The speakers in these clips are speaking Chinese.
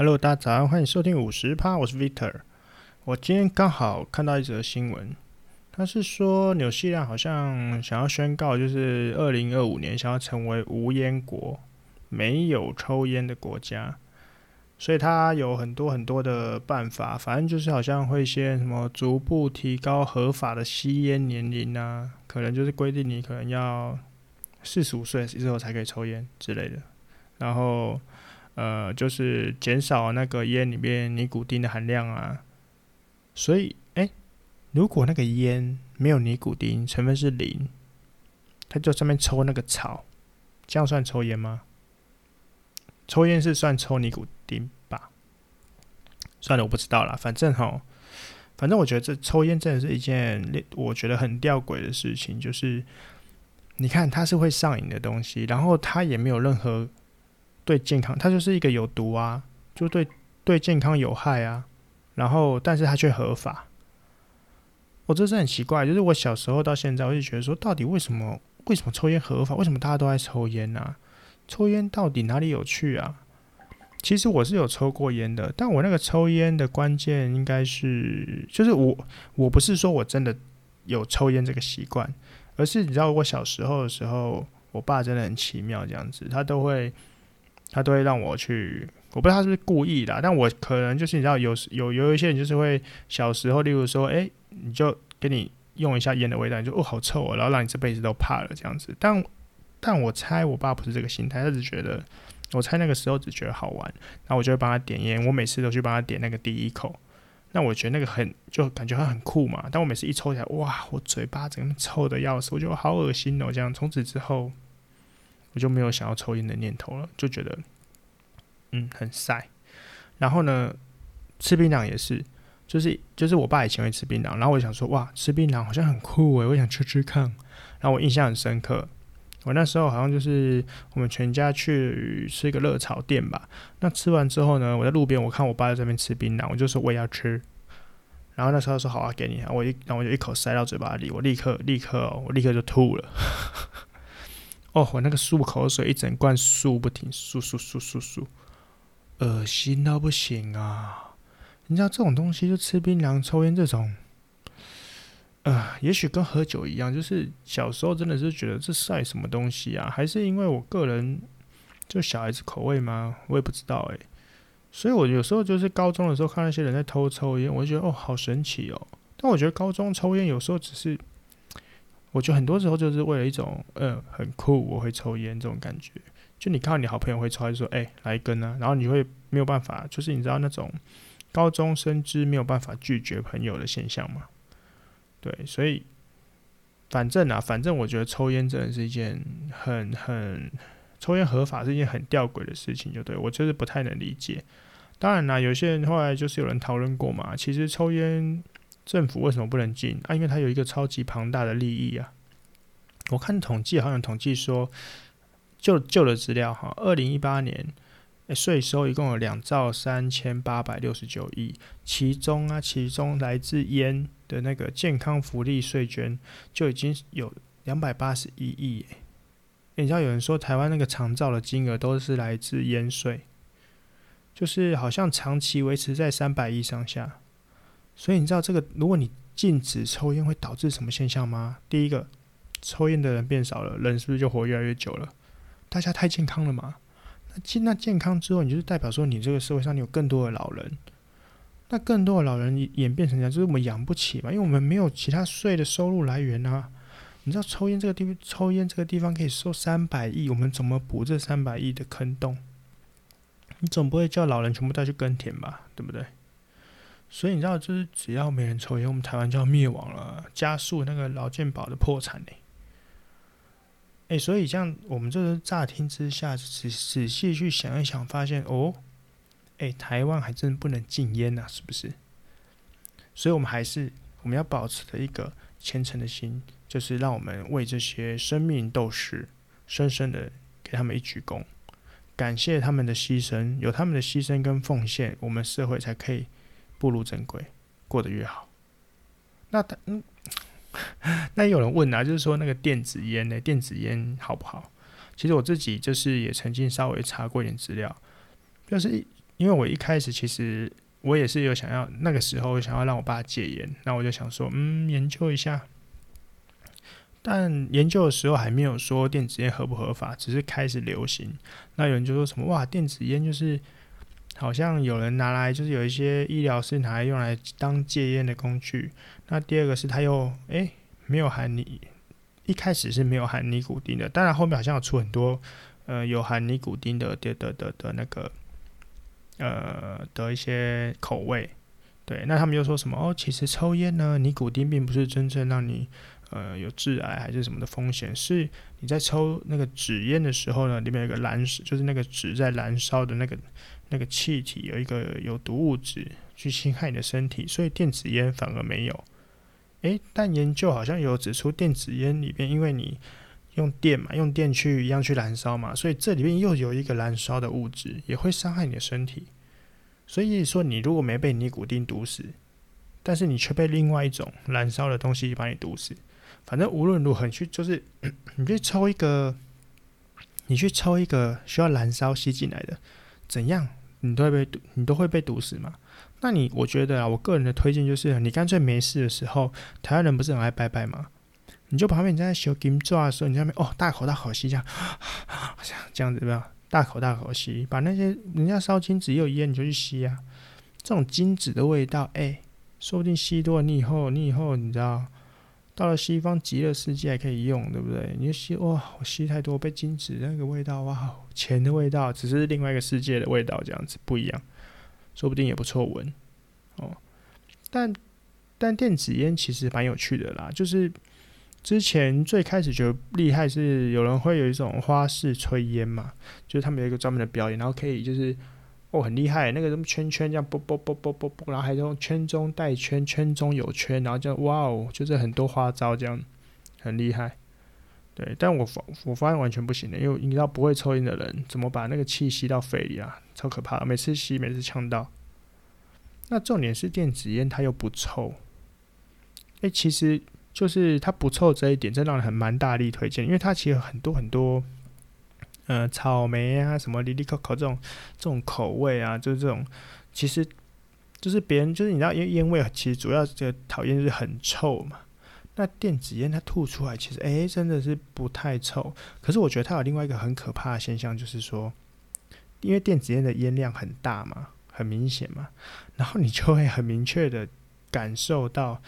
Hello，大家早上，欢迎收听五十趴，我是 Victor。我今天刚好看到一则新闻，他是说纽西兰好像想要宣告，就是二零二五年想要成为无烟国，没有抽烟的国家。所以他有很多很多的办法，反正就是好像会先什么逐步提高合法的吸烟年龄啊，可能就是规定你可能要四十五岁之后才可以抽烟之类的，然后。呃，就是减少那个烟里面尼古丁的含量啊，所以，哎、如果那个烟没有尼古丁，成分是零，他就上面抽那个草，这样算抽烟吗？抽烟是算抽尼古丁吧？算了，我不知道啦，反正齁，反正我觉得这抽烟真的是一件我觉得很吊诡的事情，就是你看它是会上瘾的东西，然后它也没有任何。对健康，它就是一个有毒啊，就对对健康有害啊。然后，但是它却合法，我这是很奇怪。就是我小时候到现在，我就觉得说，到底为什么为什么抽烟合法？为什么大家都在抽烟呢、啊？抽烟到底哪里有趣啊？其实我是有抽过烟的，但我那个抽烟的关键应该是，就是我我不是说我真的有抽烟这个习惯，而是你知道，我小时候的时候，我爸真的很奇妙，这样子，他都会。他都会让我去，我不知道他是不是故意的，但我可能就是你知道有有有一些人就是会小时候，例如说，哎，你就给你用一下烟的味道，你就哦好臭哦，然后让你这辈子都怕了这样子。但但我猜我爸不是这个心态，他只觉得我猜那个时候只觉得好玩，然后我就会帮他点烟，我每次都去帮他点那个第一口，那我觉得那个很就感觉他很酷嘛。但我每次一抽起来，哇，我嘴巴整个臭的要死，我觉得好恶心哦。这样从此之后。我就没有想要抽烟的念头了，就觉得，嗯，很晒。然后呢，吃槟榔也是，就是就是我爸以前会吃槟榔，然后我想说，哇，吃槟榔好像很酷诶，我想吃吃看。然后我印象很深刻，我那时候好像就是我们全家去吃一个热炒店吧。那吃完之后呢，我在路边我看我爸在这边吃槟榔，我就说我也要吃。然后那时候说好啊，给你啊，我一然后我就一口塞到嘴巴里，我立刻立刻哦，我立刻就吐了。哦，我那个漱口水一整罐漱不停，漱漱漱漱漱，恶心到不行啊！你知道这种东西，就吃槟榔、抽烟这种，呃，也许跟喝酒一样，就是小时候真的是觉得这晒什么东西啊？还是因为我个人就小孩子口味吗？我也不知道诶。所以我有时候就是高中的时候看那些人在偷抽烟，我就觉得哦，好神奇哦。但我觉得高中抽烟有时候只是。我觉得很多时候就是为了一种，嗯，很酷，我会抽烟这种感觉。就你看到你好朋友会抽，就说，哎，来一根啊，然后你会没有办法，就是你知道那种高中生之没有办法拒绝朋友的现象吗？对，所以反正啊，反正我觉得抽烟真的是一件很很抽烟合法是一件很吊诡的事情，就对我就是不太能理解。当然啦，有些人后来就是有人讨论过嘛，其实抽烟。政府为什么不能进啊？因为它有一个超级庞大的利益啊！我看统计好像统计说，旧旧的资料哈，二零一八年税收一共有两兆三千八百六十九亿，其中啊，其中来自烟的那个健康福利税捐就已经有两百八十一亿。你知道有人说台湾那个长照的金额都是来自烟税，就是好像长期维持在三百亿上下。所以你知道这个，如果你禁止抽烟会导致什么现象吗？第一个，抽烟的人变少了，人是不是就活越来越久了？大家太健康了嘛？那健那健康之后，你就是代表说你这个社会上你有更多的老人，那更多的老人演变成这样，就是我们养不起嘛，因为我们没有其他税的收入来源啊。你知道抽烟这个地方，抽烟这个地方可以收三百亿，我们怎么补这三百亿的坑洞？你总不会叫老人全部带去耕田吧？对不对？所以你知道，就是只要没人抽烟，我们台湾就要灭亡了，加速那个劳健保的破产呢。哎，所以这样我们这个乍听之下，仔仔细去想一想，发现哦，哎，台湾还真不能禁烟呐，是不是？所以我们还是我们要保持的一个虔诚的心，就是让我们为这些生命斗士深深的给他们一鞠躬，感谢他们的牺牲，有他们的牺牲跟奉献，我们社会才可以。步入正轨，过得越好。那他嗯，那有人问啊，就是说那个电子烟呢？电子烟好不好？其实我自己就是也曾经稍微查过一点资料，就是因为我一开始其实我也是有想要那个时候想要让我爸戒烟，那我就想说，嗯，研究一下。但研究的时候还没有说电子烟合不合法，只是开始流行。那有人就说什么哇，电子烟就是好像有人拿来，就是有一些医疗是拿来用来当戒烟的工具。那第二个是它又诶、没有含尼，一开始是没有含尼古丁的，当然后面好像有出很多呃有含尼古丁的的的的的那个呃的一些口味。对，那他们又说什么哦，其实抽烟呢，尼古丁并不是真正让你。呃，有致癌还是什么的风险？是你在抽那个纸烟的时候呢，里面有个燃，就是那个纸在燃烧的那个那个气体有一个有毒物质去侵害你的身体，所以电子烟反而没有。诶、但研究好像有指出，电子烟里边因为你用电嘛，用电去一样去燃烧嘛，所以这里面又有一个燃烧的物质，也会伤害你的身体。所以说，你如果没被尼古丁毒死，但是你却被另外一种燃烧的东西把你毒死。反正无论如何，你去就是 你去抽一个，你去抽一个需要燃烧吸进来的，怎样你都会被毒，你都会被毒死嘛。那你我觉得啊，我个人的推荐就是，你干脆没事的时候，台湾人不是很爱拜拜吗？你就旁边你在修金爪的时候，你在那边哦，大口大口吸这样，这 样这样子对吧大口大口吸，把那些人家烧金纸也有烟，你就去吸啊。这种金纸的味道，哎、说不定吸多了，你以后你以后你知道。到了西方极乐世界还可以用，对不对？你就吸哇，我吸太多被禁止那个味道哇，钱的味道，只是另外一个世界的味道，这样子不一样，说不定也不错闻哦。但但电子烟其实蛮有趣的啦，就是之前最开始觉得厉害是有人会有一种花式吹烟嘛，就是他们有一个专门的表演，然后可以就是。哦，很厉害，那个什么圈圈这样啵啵啵啵啵啵，然后还用圈中带圈，圈中有圈，然后这样哇哦，就是很多花招这样，很厉害。对，但我发我发现完全不行的，因为你知道不会抽烟的人怎么把那个气吸到肺里啊，超可怕，每次吸每次呛到。那重点是电子烟它又不臭，诶、其实就是它不臭这一点，真让人很蛮大力推荐，因为它其实很多很多。呃，草莓啊，什么里里口口这种这种口味啊，就是这种，其实就是别人就是你知道，因为烟味其实主要这个讨厌就是很臭嘛。那电子烟它吐出来，其实诶、欸、真的是不太臭。可是我觉得它有另外一个很可怕的现象，就是说，因为电子烟的烟量很大嘛，很明显嘛，然后你就会很明确的感受到，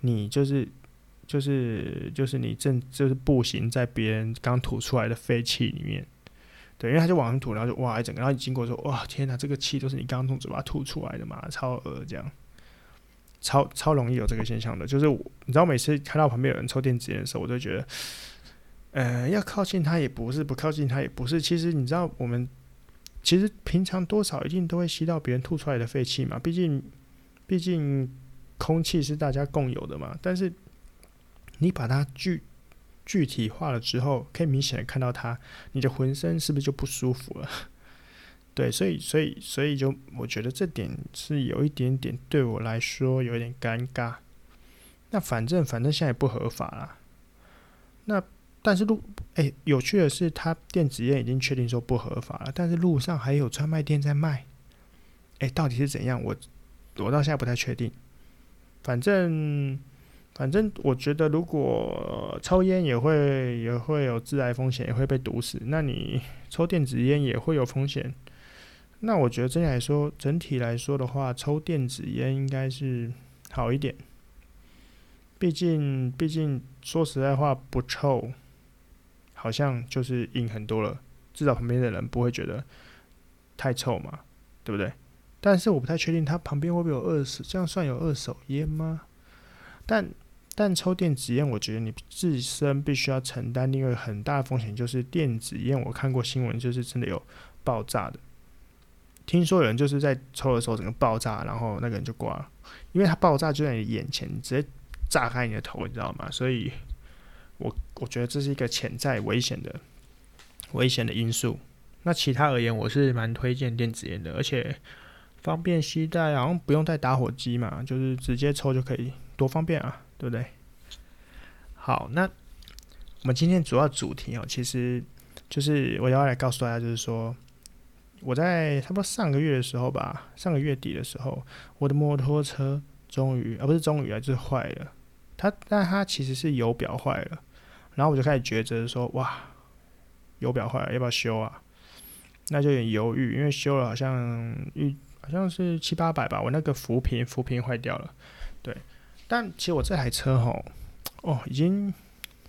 你就是。就是就是你正就是步行在别人刚吐出来的废气里面，对，因为他就往上吐，然后就哇一整个，然后你经过说哇天哪，这个气都是你刚刚从嘴巴吐出来的嘛，超恶这样，超超容易有这个现象的。就是你知道每次看到旁边有人抽电子烟的时候，我就觉得，呃，要靠近他也不是，不靠近他也不是。其实你知道我们其实平常多少一定都会吸到别人吐出来的废气嘛，毕竟毕竟空气是大家共有的嘛，但是。你把它具具体化了之后，可以明显的看到它，你的浑身是不是就不舒服了？对，所以所以所以就我觉得这点是有一点点对我来说有点尴尬。那反正反正现在也不合法了。那但是路哎、有趣的是，它电子烟已经确定说不合法了，但是路上还有专卖店在卖。哎、到底是怎样？我我到现在不太确定。反正。反正我觉得，如果抽烟也会也会有致癌风险，也会被毒死。那你抽电子烟也会有风险。那我觉得整体来说，整体来说的话，抽电子烟应该是好一点。毕竟，毕竟说实在话，不臭，好像就是硬很多了。至少旁边的人不会觉得太臭嘛，对不对？但是我不太确定，他旁边会不会有二手？这样算有二手烟吗？但但抽电子烟，我觉得你自身必须要承担另外一个很大的风险，就是电子烟。我看过新闻，就是真的有爆炸的。听说有人就是在抽的时候整个爆炸，然后那个人就挂了，因为它爆炸就在你眼前，直接炸开你的头，你知道吗？所以我我觉得这是一个潜在危险的危险的因素。那其他而言，我是蛮推荐电子烟的，而且方便携带，好像不用带打火机嘛，就是直接抽就可以。多方便啊，对不对？好，那我们今天主要主题哦，其实就是我要来告诉大家，就是说，我在差不多上个月的时候吧，上个月底的时候，我的摩托车终于啊不是终于啊，就是坏了。它但它其实是油表坏了，然后我就开始抉择说，哇，油表坏了要不要修啊？那就有点犹豫，因为修了好像一好像是七八百吧，我那个浮萍浮萍坏掉了，对。但其实我这台车吼，哦，已经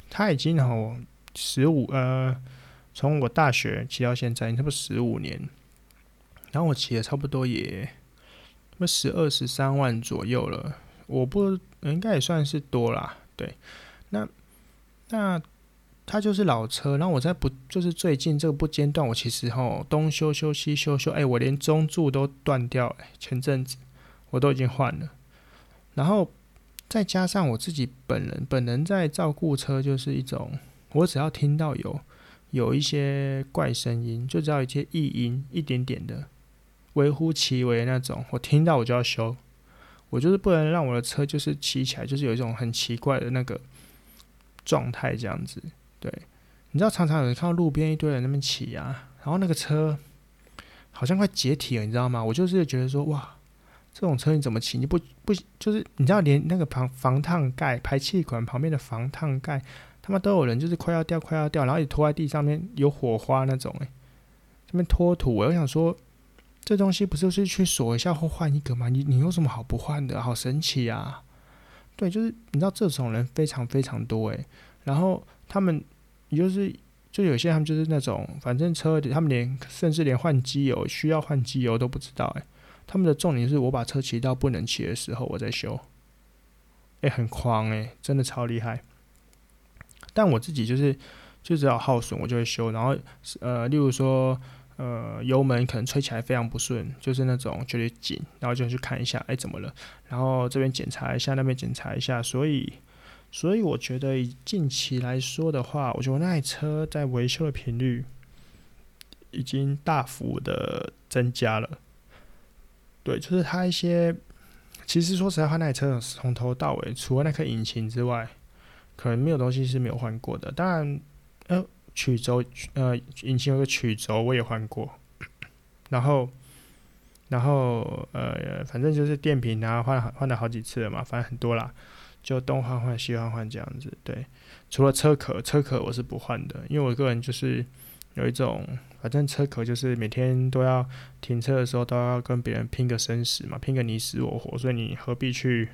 它已经吼十五呃，从我大学骑到现在，差不多十五年。然后我骑了差不多也，那么十二十三万左右了，我不应该也算是多啦，对。那那它就是老车，然后我在不就是最近这个不间断，我其实吼东修修西修修，哎，我连中柱都断掉，了，前阵子我都已经换了。然后再加上我自己本人本人在照顾车，就是一种我只要听到有有一些怪声音，就只要一些异音一点点的。微乎其微那种，我听到我就要修，我就是不能让我的车就是骑起来就是有一种很奇怪的那个状态这样子。对，你知道常常有人看到路边一堆人那边骑啊，然后那个车好像快解体了，你知道吗？我就是觉得说，哇，这种车你怎么骑？你不不就是你知道连那个防防烫盖排气管旁边的防烫盖，他妈都有人就是快要掉快要掉，然后你拖在地上面有火花那种，诶，这边拖土，我想说。这东西不是是去锁一下或换一个吗？你你有什么好不换的？好神奇啊！对，就是你知道这种人非常非常多诶。然后他们也就是就有些他们就是那种反正车他们连甚至连换机油需要换机油都不知道诶。他们的重点是我把车骑到不能骑的时候我再修，诶，很狂诶，真的超厉害。但我自己就是就只要耗损我就会修，然后呃，例如说。呃，油门可能吹起来非常不顺，就是那种觉得紧，然后就去看一下，哎，怎么了？然后这边检查一下，那边检查一下。所以，所以我觉得近期来说的话，我觉得那台车在维修的频率已经大幅的增加了。对，就是它一些，其实说实在话，那台车从头到尾，除了那颗引擎之外，可能没有东西是没有换过的。当然，呃。曲轴，呃，引擎有个曲轴，我也换过，然后，然后，呃，反正就是电瓶啊，换了换了好几次了嘛，反正很多啦，就东换换西换换这样子。对，除了车壳，车壳我是不换的，因为我个人就是有一种，反正车壳就是每天都要停车的时候都要跟别人拼个生死嘛，拼个你死我活，所以你何必去，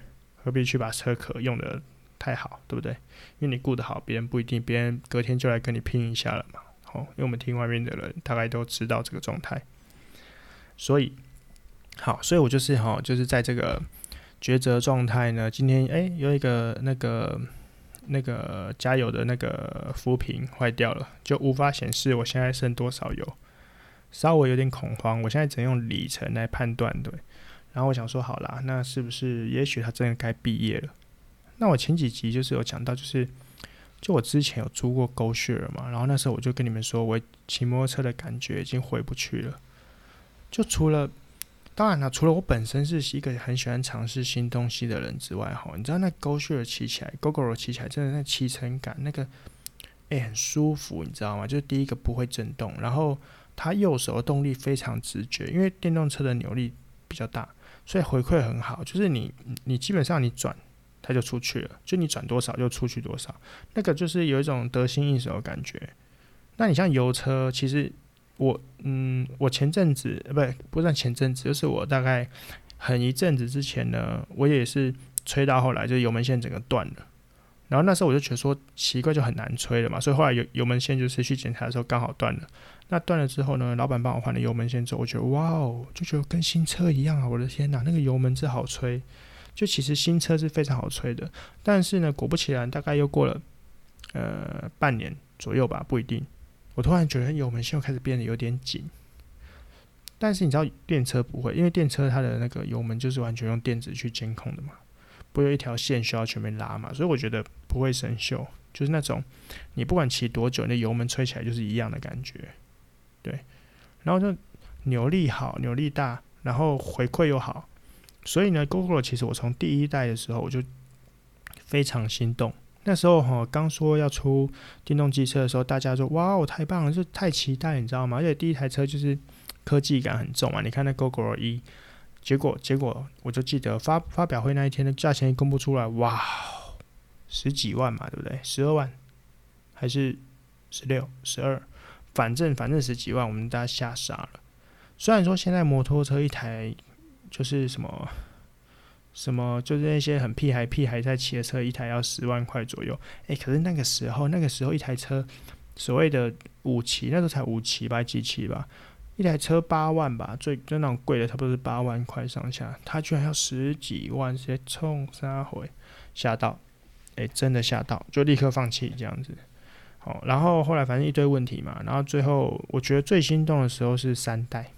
何必去把车壳用的太好，对不对？因为你顾得好，别人不一定，别人隔天就来跟你拼一下了嘛。好，因为我们听外面的人大概都知道这个状态，所以好，所以我就是哈，就是在这个抉择状态呢。今天哎，有一个那个那个加油的那个浮萍坏掉了，就无法显示我现在剩多少油，稍微有点恐慌。我现在只能用里程来判断，对。然后我想说，好啦，那是不是也许他真的该毕业了？那我前几集就是有讲到，就是就我之前有租过 GoShare 嘛，然后那时候我就跟你们说，我骑摩托车的感觉已经回不去了。就除了，当然了，除了我本身是一个很喜欢尝试新东西的人之外，哈，你知道那 GoShare 骑起来，GoGo 骑起来，真的那骑乘感，那个哎、很舒服，你知道吗？就是第一个不会震动，然后它右手的动力非常直觉，因为电动车的扭力比较大，所以回馈很好。就是你你基本上你转。它就出去了，就你转多少就出去多少，那个就是有一种得心应手的感觉。那你像油车，其实我嗯，我前阵子呃，不不算前阵子，就是我大概很一阵子之前呢，我也是吹到后来，就是油门线整个断了。然后那时候我就觉得说奇怪，就很难吹了嘛，所以后来油油门线就是去检查的时候刚好断了。那断了之后呢，老板帮我换了油门线之后，我觉得哇哦，就觉得跟新车一样啊！我的天哪，那个油门真好吹。就其实新车是非常好吹的，但是呢，果不其然，大概又过了呃半年左右吧，不一定。我突然觉得油门线又开始变得有点紧。但是你知道电车不会，因为电车它的那个油门就是完全用电子去监控的嘛，不有一条线需要全面拉嘛，所以我觉得不会生锈，就是那种你不管骑多久，那油门吹起来就是一样的感觉。对，然后就扭力好，扭力大，然后回馈又好。所以呢，Google 其实我从第一代的时候我就非常心动。那时候哈，刚说要出电动机车的时候，大家说哇，我太棒了，就太期待，你知道吗？而且第一台车就是科技感很重啊。你看那 GoGo 一，结果结果我就记得发发表会那一天的价钱公布出来，哇，十几万嘛，对不对？十二万还是十六、十二，反正反正十几万，我们大家吓傻了。虽然说现在摩托车一台就是什么。什么就是那些很屁孩屁孩在骑的车，一台要十万块左右。诶、可是那个时候，那个时候一台车，所谓的五期，那时候才五期吧，几期吧，一台车八万吧，最就那种贵的，差不多是八万块上下。他居然要十几万，直接冲三回，吓到，诶、真的吓到，就立刻放弃这样子。好，然后后来反正一堆问题嘛，然后最后我觉得最心动的时候是三代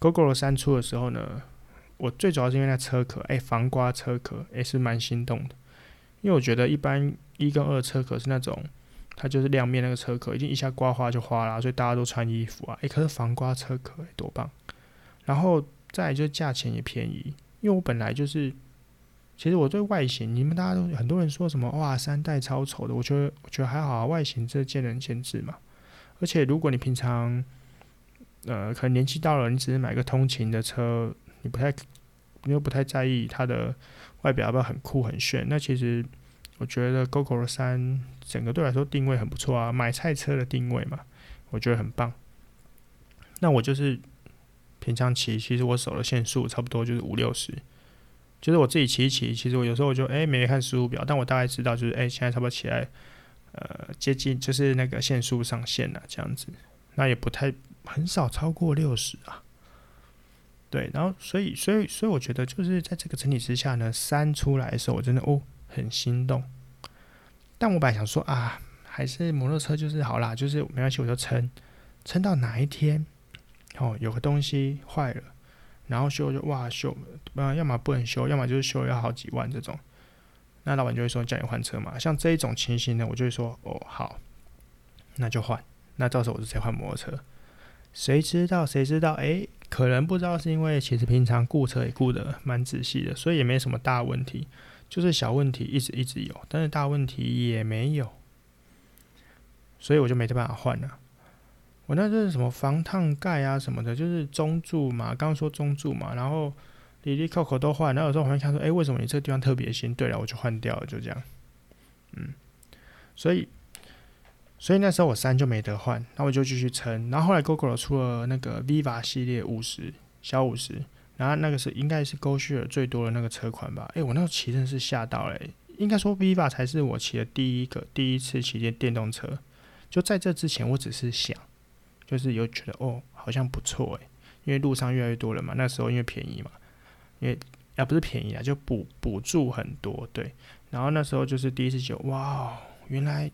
，Gogoro 三出的时候呢。我最主要是因为那车壳，哎、防刮车壳，哎、欸，是蛮心动的。因为我觉得一般一跟二车壳是那种，它就是亮面那个车壳，已经一下刮花就花了，所以大家都穿衣服啊。哎、可是防刮车壳、欸，多棒！然后再来就是价钱也便宜，因为我本来就是，其实我对外形，你们大家都很多人说什么哇，三代超丑的，我觉得我觉得还好啊，外形这见仁见智嘛。而且如果你平常，呃，可能年纪到了，你只是买个通勤的车。你不太，你又不太在意它的外表要不要很酷很炫？那其实我觉得 Gogoro 3整个对来说定位很不错啊，买菜车的定位嘛，我觉得很棒。那我就是平常骑，其实我手的限速差不多就是五六十，就是我自己骑一骑，其实我有时候我就诶没看时速表，但我大概知道就是诶现在差不多起来呃接近就是那个限速上限了这样子，那也不太很少超过六十啊。对，然后所以所以所以我觉得就是在这个整体之下呢，三出来的时候我真的哦很心动，但我本来想说啊，还是摩托车就是好啦，就是没关系，我就撑。撑到哪一天哦有个东西坏了，然后修就哇修，啊要么不能修，要么就是修要好几万这种，那老板就会说叫你换车嘛，像这一种情形呢，我就会说哦好，那就换，那到时候我就直接换摩托车，谁知道谁知道哎。可能不知道是因为其实平常顾车也顾得蛮仔细的，所以也没什么大问题，就是小问题一直一直有，但是大问题也没有，所以我就没得办法换了。我那是什么防烫盖啊什么的，就是中柱嘛，刚刚说中柱嘛，然后里里扣扣都换，然后有时候我会看说，哎，为什么你这个地方特别新？对了，我就换掉了，就这样，嗯，所以。所以那时候我三就没得换，那我就继续撑。然后后来 Gogoro 出了那个 Viva 系列五十小五十，然后那个是应该是 GoShare 最多的那个车款吧？诶、我那时候骑真是吓到了、应该说 Viva 才是我骑的第一个第一次骑电电动车。就在这之前，我只是想，就是有觉得哦，好像不错诶、因为路上越来越多了嘛。那时候因为便宜嘛，因为啊不是便宜啊，就补补助很多对。然后那时候就是第一次就哇，原来。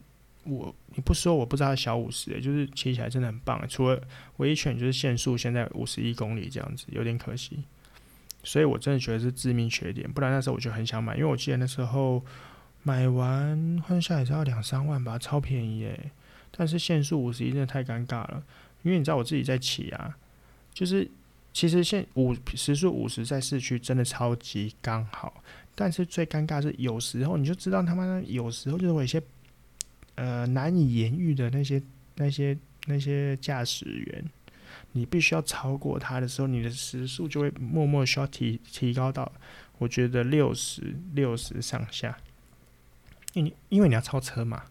我你不说我不知道小五十诶，就是骑起来真的很棒。除了唯一缺点就是限速现在五十一公里这样子，有点可惜。所以我真的觉得是致命缺点，不然那时候我就很想买，因为我记得那时候买完换下来是要两三万吧，超便宜诶。但是限速五十一真的太尴尬了，因为你知道我自己在骑啊，就是其实限五时速五十在市区真的超级刚好，但是最尴尬是有时候你就知道他妈的有时候就是有一些。呃，难以言喻的那些、那些、那些驾驶员，你必须要超过他的时候，你的时速就会默默需要提提高到，我觉得六十六十上下。因因为你要超车嘛，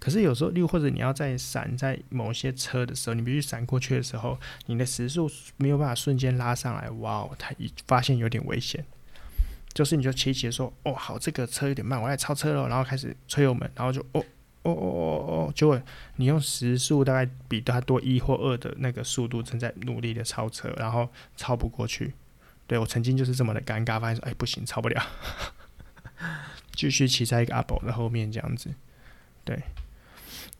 可是有时候又或者你要在闪在某些车的时候，你必须闪过去的时候，你的时速没有办法瞬间拉上来，哇哦，他一发现有点危险，就是你就骑骑说，哦，好，这个车有点慢，我要超车了，然后开始催油门，然后就哦。哦哦哦哦，结果你用时速大概比他多一或二的那个速度，正在努力的超车，然后超不过去。对，我曾经就是这么的尴尬，发现说，哎，不行，超不了，继续骑在一个阿宝的后面这样子。对，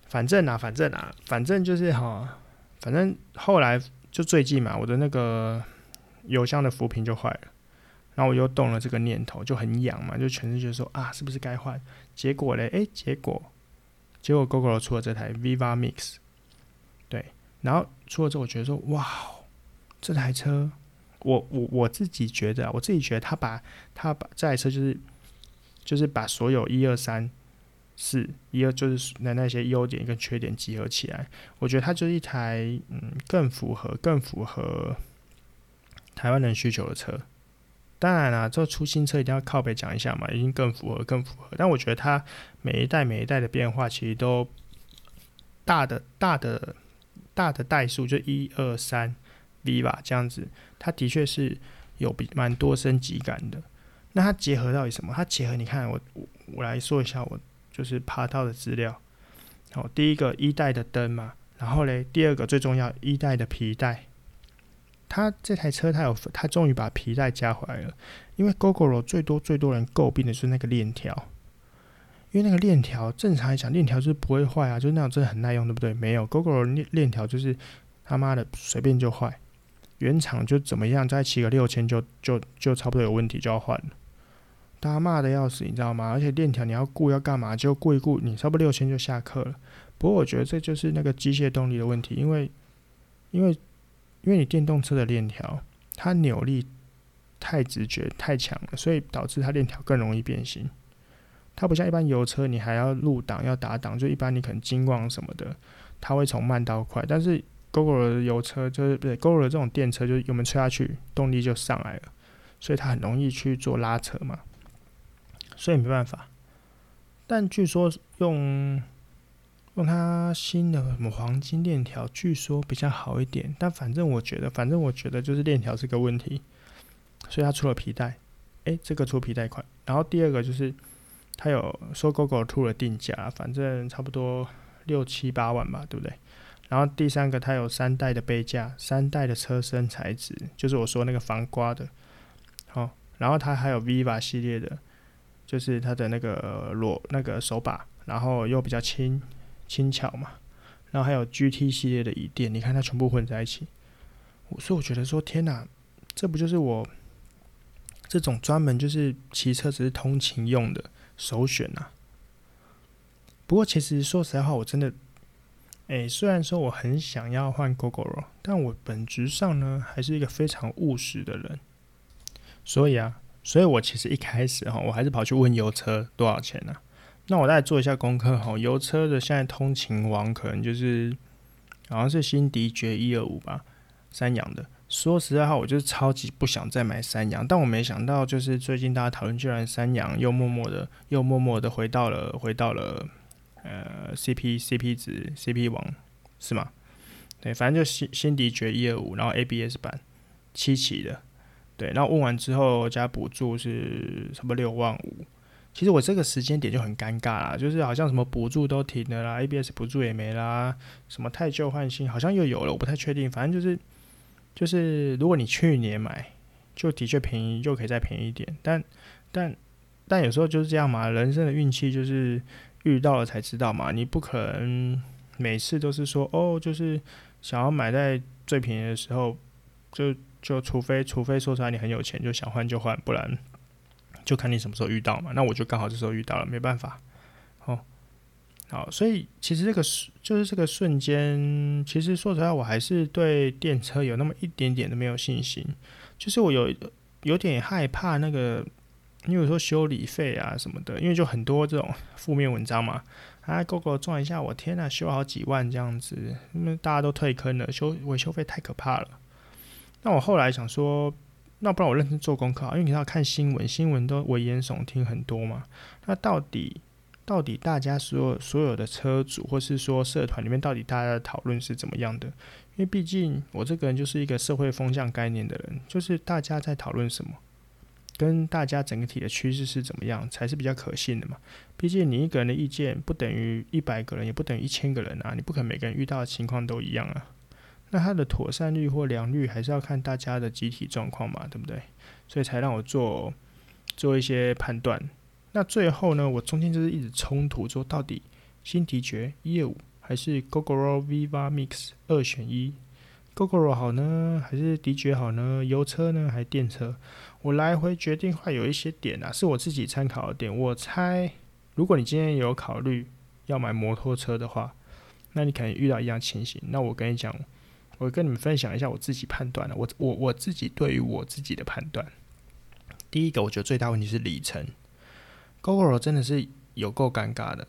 反正啊，反正啊，反正就是哈，反正后来就最近嘛，我的那个油箱的浮萍就坏了，然后我又动了这个念头，就很痒嘛，就全是觉得说啊，是不是该换？结果嘞，哎，结果。结果 Gogoro 出了这台 Viva Mix，对，然后出了之后，我觉得说，哇，这台车，我我我自己觉得，我自己觉得他把他把这台车就是就是把所有一二三四，一二就是那那些优点跟缺点集合起来，我觉得它就是一台嗯更符合更符合台湾人需求的车。当然啦，这出新车一定要靠北讲一下嘛，已经更符合更符合。但我觉得它每一代每一代的变化其实都大的大的大的代数就一二三 V 吧，这样子，它的确是有比蛮多升级感的。那它结合到底什么？它结合你看我我我来说一下我。就是爬到的资料，好，第一个一代的灯嘛，然后嘞，第二个最重要一代的皮带，他这台车他有他终于把皮带加回来了，因为 Gogoro 最多最多人诟病的是那个链条，因为那个链条正常来讲链条是不会坏啊，就是那种真的很耐用，对不对？没有 Gogoro 链链条就是他妈的随便就坏，原厂就怎么样，再骑个六千就就就差不多有问题就要换了。大家骂的要死，你知道吗？而且链条你要顾要干嘛？就顾一顾，你差不多六千就下课了。不过我觉得这就是那个机械动力的问题，因为因为因为你电动车的链条它扭力太直觉太强了，所以导致它链条更容易变形。它不像一般油车，你还要入档要打档，就一般你可能金光什么的，它会从慢到快。但是 Gogoro 的油车就是不对，Gogoro 的这种电车就是油门吹下去，动力就上来了，所以它很容易去做拉扯嘛。所以没办法，但据说用用它新的什么黄金链条，据说比较好一点。但反正我觉得，反正我觉得就是链条是个问题，所以它出了皮带。诶，这个出皮带款。然后第二个就是它有说 Gogo Two 的定价，反正差不多六七八万吧，对不对？然后第三个它有三代的杯架，三代的车身材质，就是我说那个防刮的。好，然后它还有 Viva 系列的。就是它的那个裸那个手把，然后又比较轻轻巧嘛，然后还有 GT 系列的椅垫，你看它全部混在一起，所以我觉得说天哪，这不就是我这种专门就是骑车只是通勤用的首选呐、不过其实说实话，我真的，哎、虽然说我很想要换 Gogoro，但我本质上呢还是一个非常务实的人，所以啊。所以我其实一开始哈，我还是跑去问油车多少钱呢、那我再做一下功课哈，油车的现在通勤王可能就是好像是新迪爵一二五吧，三阳的。说实在话，我就是超级不想再买三阳，但我没想到就是最近大家讨论，居然三阳又默默的又默默的回到了回到了呃 CP CP 值 CP 王是吗？对，反正就新新迪爵一二五，然后 ABS 版七期的。对，然后问完之后加补助是差不多六万五。其实我这个时间点就很尴尬啦，就是好像什么补助都停了啦，ABS 补助也没啦，什么汰旧换新好像又有了，我不太确定。反正就是就是，如果你去年买，就的确便宜，又可以再便宜一点。但但但有时候就是这样嘛，人生的运气就是遇到了才知道嘛，你不可能每次都是说哦，就是想要买在最便宜的时候就。就除非除非说出来你很有钱，就想换就换，不然就看你什么时候遇到嘛。那我就刚好这时候遇到了，没办法。哦，好，所以其实这个是就是这个瞬间，其实说实话，我还是对电车有那么一点点的没有信心。就是我有有点害怕那个，因为说修理费啊什么的，因为就很多这种负面文章嘛。啊狗狗撞一下，我天呐，修好几万这样子，那大家都退坑了，修维修费太可怕了。那我后来想说，那不然我认真做功课啊，因为你要看新闻，新闻都危言耸听很多嘛。那到底到底大家所有所有的车主，或是说社团里面，到底大家的讨论是怎么样的？因为毕竟我这个人就是一个社会风向概念的人，就是大家在讨论什么，跟大家整体的趋势是怎么样，才是比较可信的嘛。毕竟你一个人的意见不等于一百个人，也不等于一千个人啊，你不可能每个人遇到的情况都一样啊。那它的妥善率或良率还是要看大家的集体状况嘛，对不对？所以才让我做做一些判断。那最后呢，我中间就是一直冲突，说到底新迪爵一二五还是 Gogoro Viva Mix 二选一，Gogoro 好呢，还是迪爵好呢？油车呢，还是电车？我来回决定会有一些点啊，是我自己参考的点。我猜，如果你今天有考虑要买摩托车的话，那你可能遇到一样情形。那我跟你讲。我跟你们分享一下我自己判断的，我我我自己对于我自己的判断。第一个，我觉得最大问题是里程，Gogoro 真的是有够尴尬的。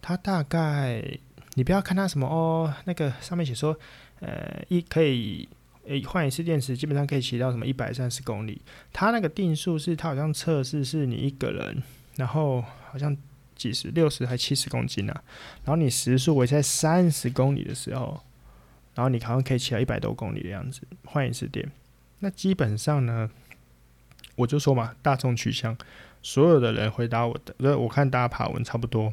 它大概你不要看它什么哦，那个上面写说，呃，一可以诶换一次电池，基本上可以骑到什么一百三十公里。它那个定速是它好像测试是你一个人，然后好像几十六十还七十公斤啊，然后你时速维持在三十公里的时候，然后你好像可以骑到一百多公里的样子，换一次电。那基本上呢，我就说嘛，大众取向，所有的人回答我的，呃，我看大家爬文差不多，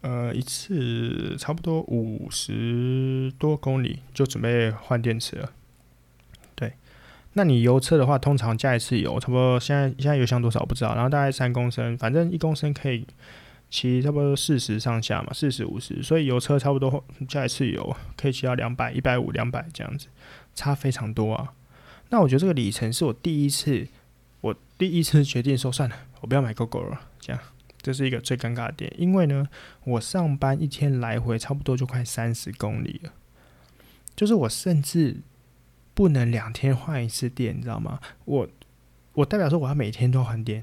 呃，一次差不多五十多公里就准备换电池了。对，那你油车的话，通常加一次油，差不多现在现在油箱多少不知道，然后大概三公升，反正一公升可以骑差不多四十上下嘛，四十五十，所以油车差不多加一次油可以骑到两百、一百五、两百这样子，差非常多啊。那我觉得这个里程是我第一次，我第一次决定说算了，我不要买 GO GO 了。这样，这是一个最尴尬的点，因为呢，我上班一天来回差不多就快三十公里了，就是我甚至不能两天换一次电，你知道吗？我我代表说我要每天都换电，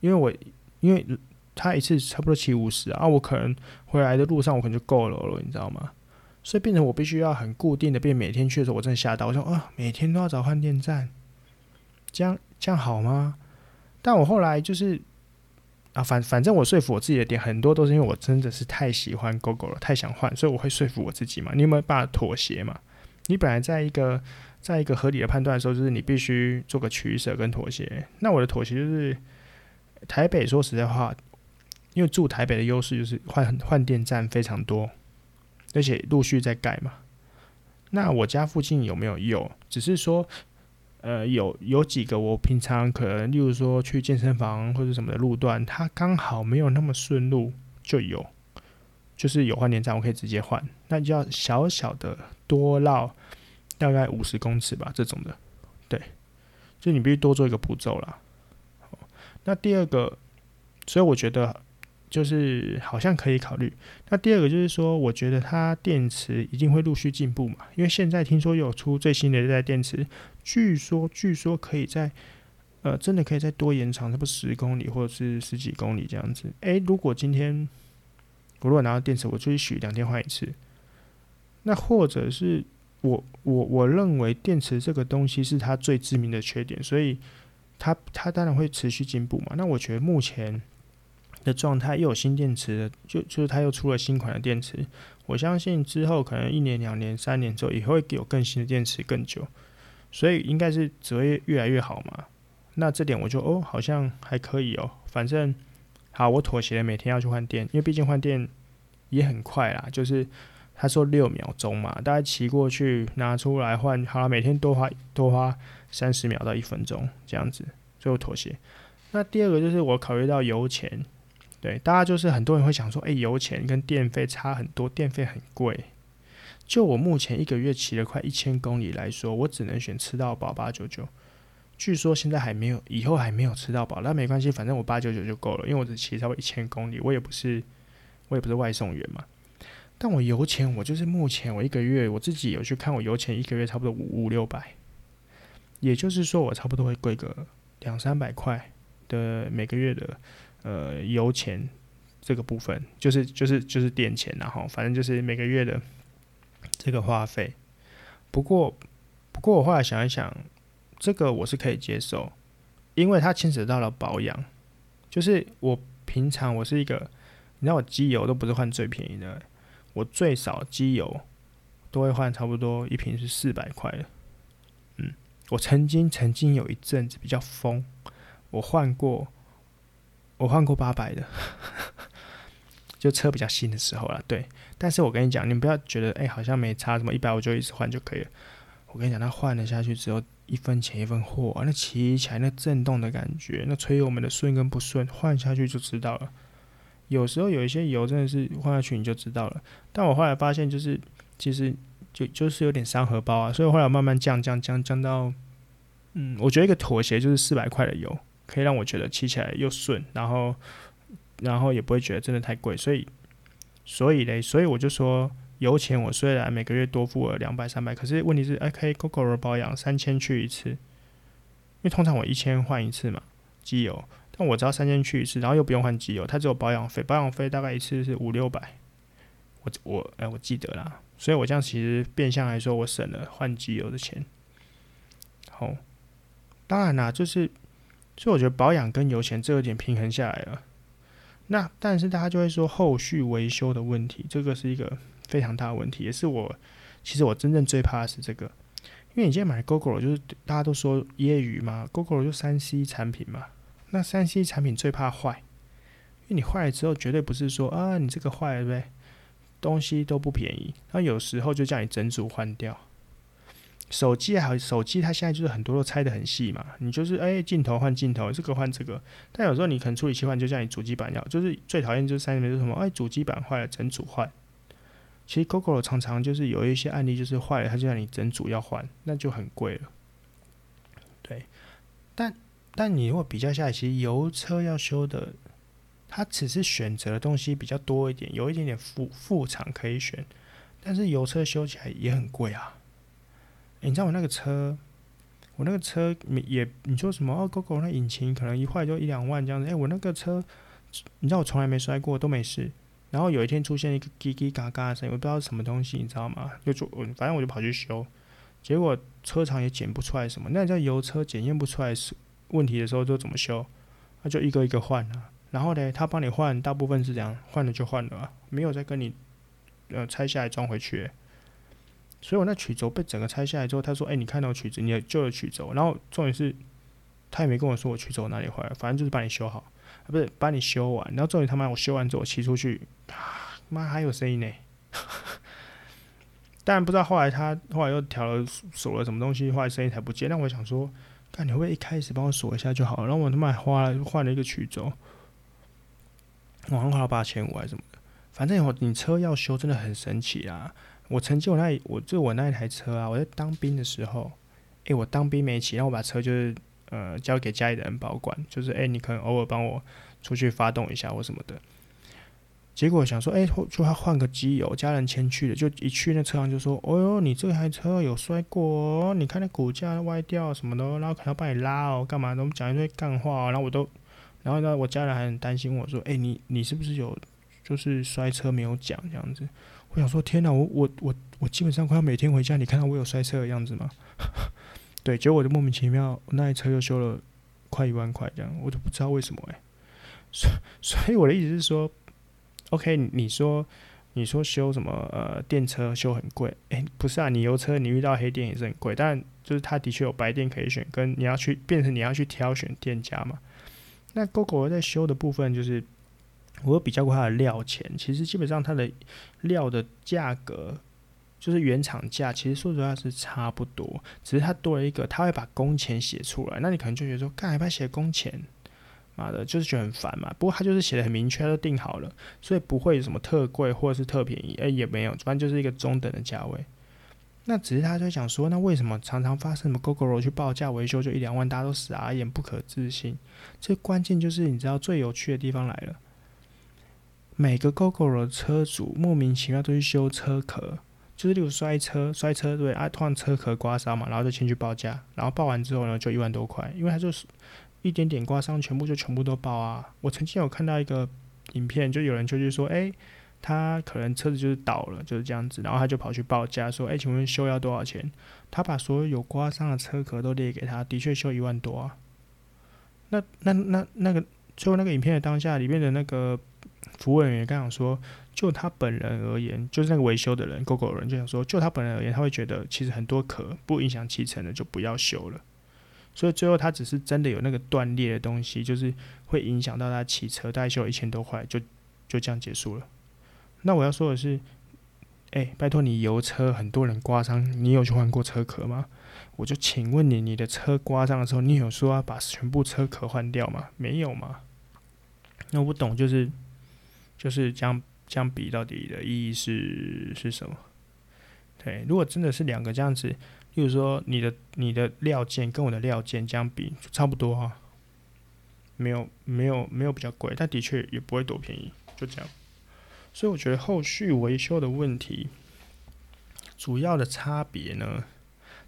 因为我因为他一次差不多骑五十啊，我可能回来的路上我可能就够了了，你知道吗？所以变成我必须要很固定的变，每天去的时候我真的吓到，我说啊，每天都要找换电站，这样这样好吗？但我后来就是啊，反反正我说服我自己的点很多都是因为我真的是太喜欢狗狗了，太想换，所以我会说服我自己嘛。你有没有办法妥协嘛？你本来在一个在一个合理的判断的时候，就是你必须做个取舍跟妥协。那我的妥协就是台北，说实在话，因为住台北的优势就是换换电站非常多。而且陆续在盖嘛，那我家附近有没有？有，只是说，呃，有有几个我平常可能，例如说去健身房或者什么的路段，它刚好没有那么顺路，就有，就是有换电站，我可以直接换，那就要小小的多绕大概五十公尺吧，这种的，对，就你必须多做一个步骤啦。那第二个，所以我觉得。就是好像可以考虑。那第二个就是说，我觉得它电池一定会陆续进步嘛，因为现在听说有出最新的一代电池，据说据说可以在呃真的可以再多延长，差不多十公里或者是十几公里这样子。诶、如果今天我如果拿到电池，我就许两天换一次。那或者是我我我认为电池这个东西是它最致命的缺点，所以它它当然会持续进步嘛。那我觉得目前。的状态又有新电池的，就就是它又出了新款的电池。我相信之后可能一年、两年、三年之后，也会有更新的电池更久，所以应该是只会越来越好嘛。那这点我就哦，好像还可以哦。反正好，我妥协了，每天要去换电，因为毕竟换电也很快啦。就是他说六秒钟嘛，大概骑过去拿出来换，好了，每天多花多花三十秒到一分钟这样子，最后妥协。那第二个就是我考虑到油钱。对，大家就是很多人会想说，哎，油钱跟电费差很多，电费很贵。就我目前一个月骑了快一千公里来说，我只能选吃到饱八九九。据说现在还没有，以后还没有吃到饱，那没关系，反正我八九九就够了，因为我只骑差不多一千公里，我也不是，我也不是外送员嘛。但我油钱，我就是目前我一个月我自己有去看，我油钱一个月差不多五五六百，也就是说我差不多会贵个两三百块的每个月的。呃，油钱这个部分就是就是就是电钱，然后反正就是每个月的这个花费。不过不过我后来想一想，这个我是可以接受，因为它牵扯到了保养。就是我平常我是一个，你知道我机油都不是换最便宜的，我最少机油都会换差不多一瓶是四百块的。嗯，我曾经曾经有一阵子比较疯，我换过。我换过八百的，就车比较新的时候了，对。但是我跟你讲，你们不要觉得，哎、好像没差，什么一百五就一直换就可以了。我跟你讲，它换了下去之后，一分钱一分货，啊那骑起来那震动的感觉，那吹油门的顺跟不顺，换下去就知道了。有时候有一些油真的是换下去你就知道了。但我后来发现，就是其实就就是有点伤荷包啊，所以后来我慢慢降降降降到，嗯，我觉得一个妥协就是四百块的油。可以让我觉得骑起来又顺，然后，然后也不会觉得真的太贵，所以，所以嘞，所以我就说，油钱我虽然每个月多付了两百三百，可是问题是，哎，可以 Gogoro 保养三千去一次，因为通常我一千换一次嘛，机油，但我只要三千去一次，然后又不用换机油，它只有保养费，保养费大概一次是五六百，我我哎、我记得啦，所以我这样其实变相来说，我省了换机油的钱。好，当然啦，就是所以我觉得保养跟油钱这有点平衡下来了。那但是大家就会说后续维修的问题，这个是一个非常大的问题，也是我其实我真正最怕的是这个，因为你今天买 Google 就是大家都说业余嘛，Google 就三 C 产品嘛，那三 C 产品最怕坏，因为你坏了之后绝对不是说啊你这个坏了呗，东西都不便宜，那有时候就叫你整组换掉。手机还有手机，它现在就是很多都拆得很细嘛，你就是哎镜头换镜头，这个换这个，但有时候你可能处理器换，就像你主机板要，就是最讨厌就是三里面是什么，哎主机板坏了整组换。其实 Gogoro 常常就是有一些案例就是坏了，它就让你整组要换，那就很贵了。对，但但你如果比较下来，其实油车要修的，它只是选择的东西比较多一点，有一点点副副厂可以选，但是油车修起来也很贵啊。你知道我那个车，我那个车没也你说什么哦狗狗那引擎可能一坏就一两万这样子。哎、我那个车，你知道我从来没摔过，都没事。然后有一天出现一个叽叽嘎嘎的声音，我不知道什么东西，你知道吗？就就反正我就跑去修，结果车厂也检不出来什么。那你在油车检验不出来是问题的时候，就怎么修？那就一个一个换啊。然后呢，他帮你换，大部分是这样，换了就换了，没有再跟你呃拆下来装回去，所以我那曲轴被整个拆下来之后，他说：“哎、你看到曲子，你的旧的曲轴。”然后重点是，他也没跟我说我曲轴哪里坏了，反正就是帮你修好，啊、不是帮你修完。然后重点他妈我修完之后，我骑出去，妈、还有声音呢。但不知道后来他后来又调了锁了什么东西，后来声音才不见。那我想说，看你会不会一开始帮我锁一下就好了？然后我他妈还花了换了一个曲轴，我好像花了八千五还是什么的。反正我你车要修真的很神奇啊。我曾经我那我就我那一台车啊，我在当兵的时候，诶、我当兵没骑，然后我把车就是呃交给家里的人保管，就是诶、你可能偶尔帮我出去发动一下或什么的。结果想说，诶、就要换个机油，家人前去的，就一去那车上就说，哦哟，你这台车有摔过哦，你看那骨架歪掉什么的，然后可能要帮你拉哦，干嘛的？我讲一堆干话，然后我都，然后呢，我家人还很担心我说，诶、你你是不是有就是摔车没有讲这样子？我想说，天哪！我我我我基本上快要每天回家，你看到我有摔车的样子吗？对，结果我就莫名其妙，那台车又修了快一万块，这样我都不知道为什么哎、所所以我的意思是说，OK，你说你说修什么呃电车修很贵，哎、不是啊，你油车你遇到黑店也是很贵，但就是它的确有白店可以选，跟你要去变成你要去挑选店家嘛。那 GoGo 在修的部分就是。我有比较过它的料钱，其实基本上它的料的价格就是原厂价，其实说实话是差不多，只是它多了一个，它会把工钱写出来。那你可能就觉得说，干还把写工钱，妈的，就是觉得很烦嘛。不过它就是写的很明确，都定好了，所以不会有什么特贵或者是特便宜，诶、欸，也没有，反正就是一个中等的价位。那只是他在想说，那为什么常常发生什么 Gogoro 去报价维修就一两万，大家都傻眼，不可置信。这关键就是你知道最有趣的地方来了。每个 GoGo 的车主莫名其妙都去修车壳，就是例如摔车、摔车对啊，突然车壳刮伤嘛，然后就先去报价，然后报完之后呢，就一万多块，因为他就是一点点刮伤，全部就全部都报啊。我曾经有看到一个影片，就有人就去说，诶、他可能车子就是倒了，就是这样子，然后他就跑去报价说，诶、请问修要多少钱？他把所有有刮伤的车壳都列给他，的确修一万多啊。那那那那个最后那个影片的当下里面的那个。服务人员刚想说，就他本人而言，就是那个维修的人，GoGo 人就想说，就他本人而言，他会觉得其实很多壳不影响骑乘的就不要修了。所以最后他只是真的有那个断裂的东西，就是会影响到他骑车，大概修了一千多块，就就这样结束了。那我要说的是，哎、拜托你油车很多人刮伤，你有去换过车壳吗？我就请问你，你的车刮伤的时候，你有说要把全部车壳换掉吗？没有吗？那我不懂，就是。就是这样这样比到底的意义是是什么？对，如果真的是两个这样子，例如说你的你的料件跟我的料件这样比差不多啊，没有没有没有比较贵，但的确也不会多便宜，就这样。所以我觉得后续维修的问题，主要的差别呢，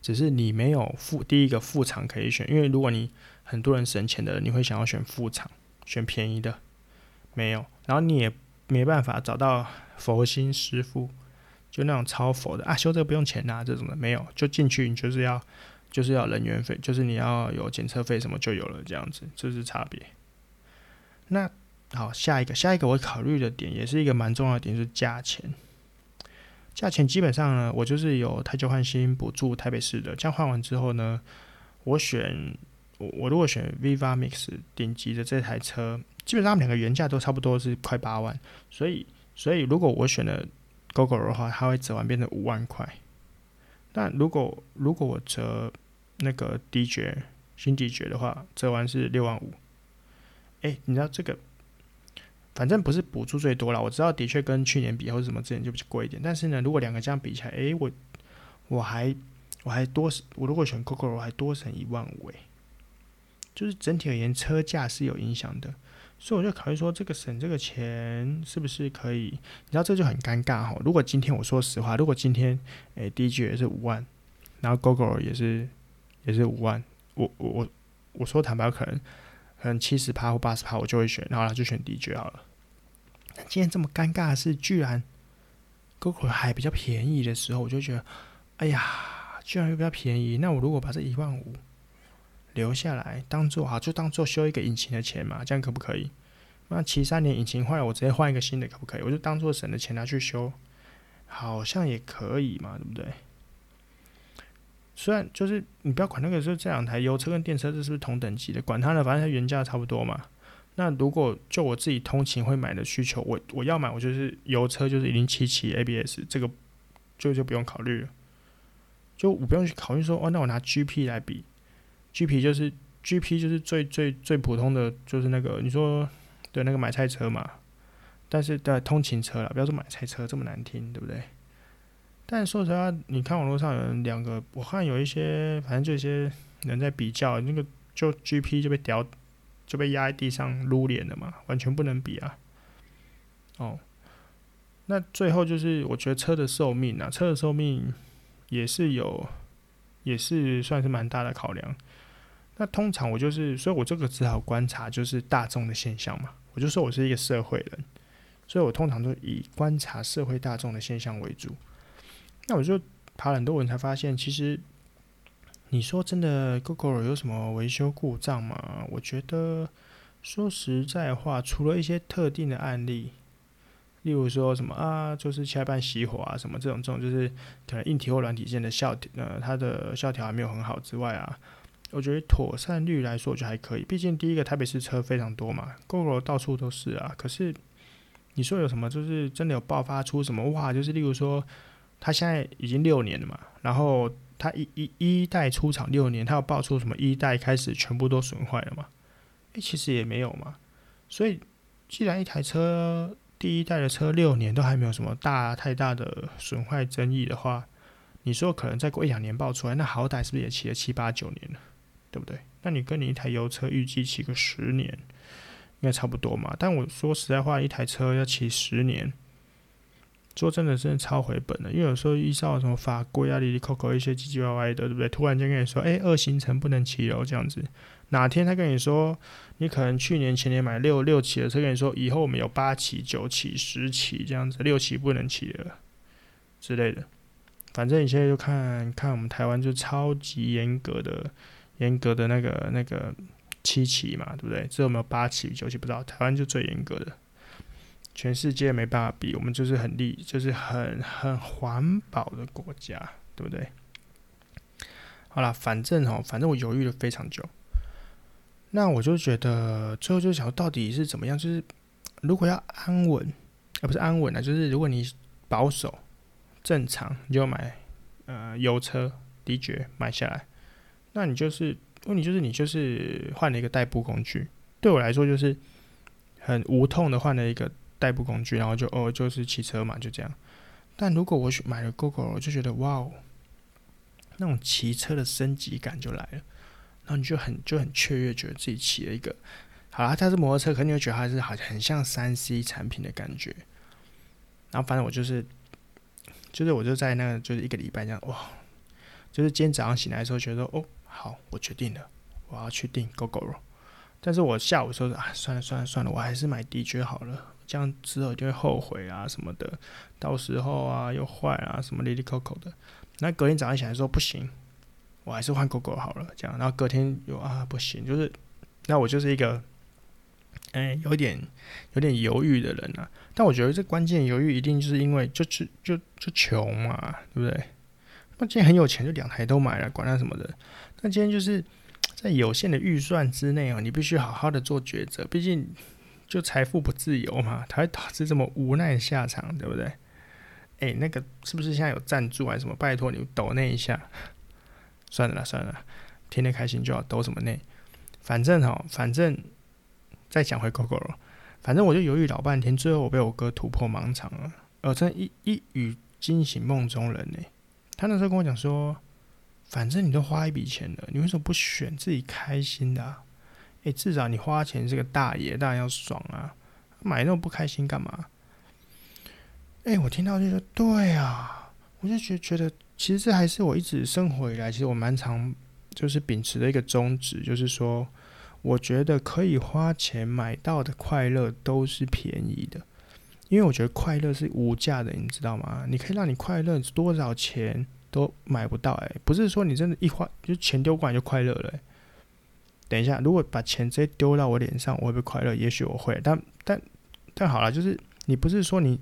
只是你没有副第一个副厂可以选，因为如果你很多人省钱的人，你会想要选副厂。选便宜的，没有。然后你也没办法找到佛心师傅，就那种超佛的啊，修这个不用钱呐、啊，这种的没有。就进去你就是要就是要人员费，就是你要有检测费什么就有了这样子，这是差别。那好，下一个下一个我考虑的点也是一个蛮重要的点，是价钱。价钱基本上呢，我就是有太旧换新补助台北市的，这样换完之后呢，我选我我如果选 Viva Mix 顶级的这台车，基本上两个原价都差不多是快八万，所以所以如果我选了 Gogoro 的话，它会折完变成五万块。但如果如果我折那个 D 爵新 D 爵的话，折完是六万五。哎，你知道这个？反正不是补助最多了，我知道的确跟去年比或者什么之前就比贵一点。但是呢，如果两个这样比起来，诶，我我还我还多，我如果选 Gogoro 我还多省一万五诶，就是整体而言车价是有影响的，所以我就考虑说这个省这个钱是不是可以？你知道这就很尴尬哈。如果今天我说实话，如果今天诶 DG 也是五万，然后 Gogoro 也是也是五万，我我我我说坦白可能。可能七十趴或八十趴，我就会选，然后他就选 DJ 好了。今天这么尴尬的是，居然 Gogoro 还比较便宜的时候，我就觉得，哎呀，居然又比较便宜。那我如果把这一万五留下来，当做好，就当做修一个引擎的钱嘛，这样可不可以？那骑三年引擎坏了，我直接换一个新的，可不可以？我就当做省的钱拿去修，好像也可以嘛，对不对？虽然就是你不要管那个，是这两台油车跟电车这是不是同等级的？管它呢，反正它原价差不多嘛。那如果就我自己通勤会买的需求，我我要买，我就是油车，就是零七七 ABS，这个就就不用考虑了。就我不用去考虑说，哦，那我拿 GP 来比，GP 就是 GP 就是最最最普通的就是那个你说的那个买菜车嘛。但是的通勤车了，不要说买菜车这么难听，对不对？但说实话，你看网络上有人两个，我看有一些，反正就一些人在比较，那个就 GP 就被屌，就被压在地上撸脸了嘛，完全不能比啊。哦，那最后就是我觉得车的寿命啊，车的寿命也是有，也是算是蛮大的考量。那通常我就是，所以我这个只好观察就是大众的现象嘛，我就说我是一个社会人，所以我通常都以观察社会大众的现象为主。那我就爬了很多文才发现，其实你说真的，Gogoro 有什么维修故障吗？我觉得说实在话，除了一些特定的案例，例如说什么啊，就是下半熄火啊，什么这种这种，就是可能硬体或软体件的效呃，它的效条还没有很好之外啊，我觉得妥善率来说，我觉得还可以。毕竟第一个台北市车非常多嘛，GoGo 到处都是啊。可是你说有什么，就是真的有爆发出什么哇？就是例如说。他现在已经六年了嘛，然后他一一一代出厂六年，他要爆出什么一代开始全部都损坏了嘛？诶，其实也没有嘛。所以既然一台车第一代的车六年都还没有什么大太大的损坏争议的话，你说可能再过一两年爆出来，那好歹是不是也骑了七八九年了，对不对？那你跟你一台油车预计骑个十年，应该差不多嘛。但我说实在话，一台车要骑十年。说真的，真的超回本的，因为有时候依照什么法规啊、哩哩扣扣一些唧唧歪歪的，对不对？突然间跟你说，哎、二行程不能骑了，这样子。哪天他跟你说，你可能去年前年买六六期的车，跟你说以后我们有八期、九期、十期这样子，六期不能骑了之类的。反正你现在就看看我们台湾就超级严格的、严格的那个那个七期嘛，对不对？只有没有八期、九期不知道，台湾就最严格的。全世界没办法比，我们就是很利，就是很很环保的国家，对不对？好了，反正哦，反正我犹豫了非常久。那我就觉得最后就想到底是怎么样？就是如果要安稳，而不是安稳啊，就是如果你保守正常，你就买呃油车，的确买下来。那你就是问题就是你就是换了一个代步工具，对我来说就是很无痛的换了一个。代步工具，然后就哦，就是骑车嘛，就这样。但如果我去买了 GoGo，我就觉得哇哦，那种骑车的升级感就来了。然后你就很就很雀跃，觉得自己骑了一个，好啦，它是摩托车，可你会觉得它是好像很像三 C 产品的感觉。然后反正我就是，就是我就在那个就是一个礼拜这样哇，就是今天早上醒来的时候觉得说哦，好，我决定了，我要去订 Gogoro。但是我下午说啊，算了算了算了，我还是买 DJ 好了，这样之后就会后悔啊什么的，到时候啊又坏啊什么哩哩抠抠的。那隔天早上起来说不行，我还是换 GOGO 好了，这样。然后隔天又啊不行，就是那我就是一个，哎、有点有点犹豫的人啊。但我觉得这关键犹豫一定就是因为就就就就穷嘛，对不对？那今天很有钱，就两台都买了，管他什么的。那今天就是。在有限的预算之内哦，你必须好好的做抉择。毕竟，就财富不自由嘛，才会导致这么无奈的下场，对不对？哎，那个是不是现在有赞助啊什么？拜托你抖那一下。算了啦，算了啦，天天开心就好，抖什么内？反正哈，反正再讲回 GOGO 了。反正我就犹豫老半天，最后我被我哥突破盲肠了。呃，真一一语惊醒梦中人呢。他那时候跟我讲说。反正你都花一笔钱了，你为什么不选自己开心的、啊？诶、至少你花钱是个大爷，当然要爽啊！买那么不开心干嘛？诶、我听到就说对啊，我就觉觉得，其实这还是我一直生活以来，其实我蛮常就是秉持的一个宗旨，就是说，我觉得可以花钱买到的快乐都是便宜的，因为我觉得快乐是无价的，你知道吗？你可以让你快乐多少钱？都买不到哎、不是说你真的，一花就钱丢过来就快乐了、等一下，如果把钱直接丢到我脸上，我会不会快乐？也许我会，但但但好了，就是你不是说你，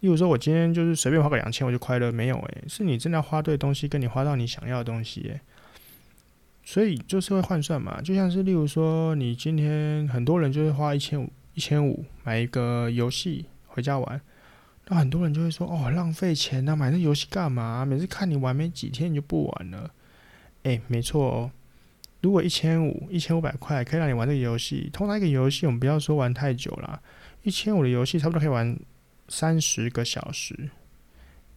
例如说我今天就是随便花个两千我就快乐，没有哎、是你真的要花对东西，跟你花到你想要的东西哎、所以就是会换算嘛，就像是例如说，你今天很多人就是花一千五一千五买一个游戏回家玩。那很多人就会说：“哦，浪费钱呐、买那游戏干嘛？每次看你玩没几天你就不玩了。”哎，没错哦。如果一千五、一千五百块可以让你玩这个游戏，通常一个游戏我们不要说玩太久了，一千五的游戏差不多可以玩三十个小时。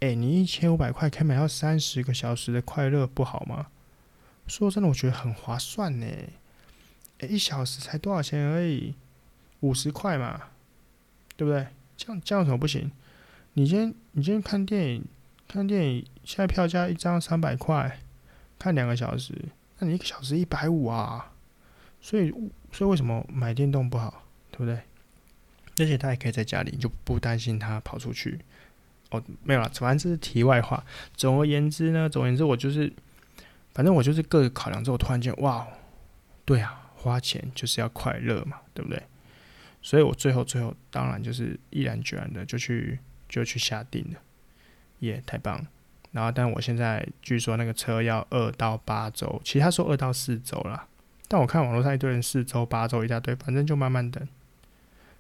哎，你一千五百块可以买到三十个小时的快乐，不好吗？说真的，我觉得很划算呢。哎，一小时才多少钱而已，五十块嘛，对不对？这样这样怎么不行？你今天你今天看电影，看电影现在票价一张三百块，看两个小时，那你一个小时一百五啊，所以所以为什么买电动不好，对不对？而且他也可以在家里，就不担心他跑出去。哦，没有了，反正这是题外话。总而言之呢，总而言之，我就是，反正我就是各个考量之后，突然间哇，对啊，花钱就是要快乐嘛，对不对？所以我最后最后当然就是毅然决然的就去。就去下定了，耶、太棒！然后，但我现在据说那个车要二到八周，其实他说二到四周啦。但我看网络上一堆人四周、八周一大堆，反正就慢慢等。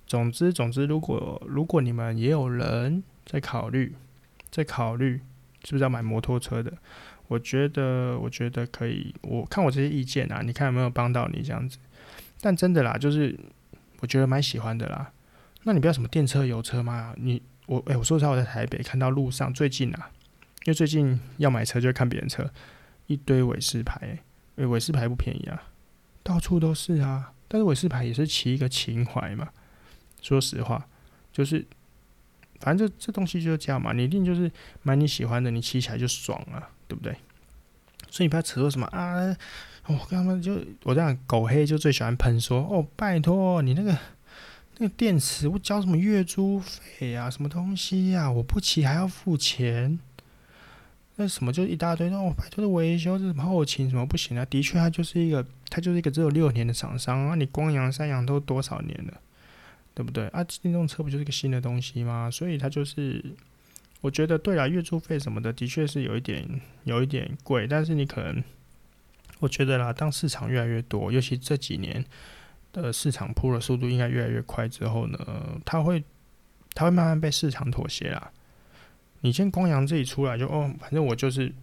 总之，总之，如果如果你们也有人在考虑，在考虑是不是要买摩托车的，我觉得，我觉得可以。我看我这些意见啊，你看有没有帮到你这样子？但真的啦，就是我觉得蛮喜欢的啦。那你不要什么电车、油车嘛，你。我哎、我说实话，我在台北看到路上最近啊，因为最近要买车就看别人车，一堆伟士牌、欸，哎，伟士牌不便宜啊，到处都是啊。但是伟士牌也是骑一个情怀嘛，说实话，就是反正这这东西就是这样嘛，你一定就是买你喜欢的，你骑起来就爽啊，对不对？所以你不要扯说什么啊，我跟他们就我这样狗黑就最喜欢喷说哦，拜托你那个。那个电池我交什么月租费呀？什么东西呀？我不骑还要付钱？那什么就一大堆那哦，拜托的维修这什么后勤什么不行啊？的确，它就是一个，它就是一个只有六年的厂商啊。你光阳、三阳都多少年了，对不对？啊，电动车不就是个新的东西吗？所以它就是，我觉得对啊，月租费什么的，的确是有一点有一点贵。但是你可能，我觉得啦，当市场越来越多，尤其这几年。的市场铺的速度应该越来越快之后呢，它会它会慢慢被市场妥协啦。你先光阳自己出来就哦，反正我就是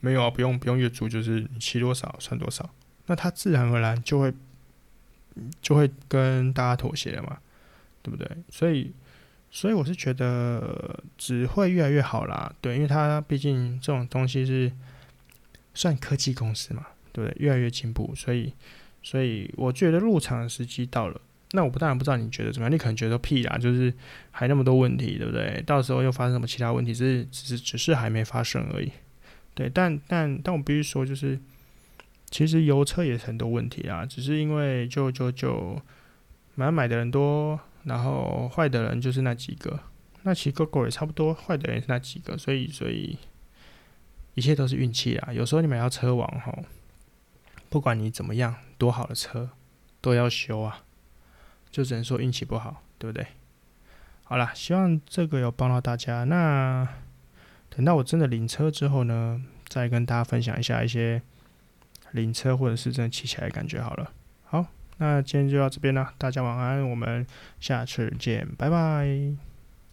没有啊，不用不用月租，就是你骑多少算多少，那它自然而然就会就会跟大家妥协了嘛，对不对？所以所以我是觉得只会越来越好啦，对，因为它毕竟这种东西是算科技公司嘛，对不对？越来越进步，所以。所以我觉得入场的时机到了，那我不当然不知道你觉得怎么样，你可能觉得屁啦，就是还那么多问题，对不对？到时候又发生什么其他问题，只是只是只是还没发生而已。对，但但但我必须说，就是其实油车也是很多问题啊，只是因为就就就买买的人多，然后坏的人就是那几个。那骑 Gogoro 也差不多，坏的人也是那几个，所以所以一切都是运气啊。有时候你买到车王吼，不管你怎么样，多好的车都要修啊，就只能说运气不好，对不对？好啦，希望这个有帮到大家。那等到我真的领车之后呢，再跟大家分享一下一些。领车或者是真的骑起来的感觉好了，好，那今天就到这边了，大家晚安，我们下次见，拜拜。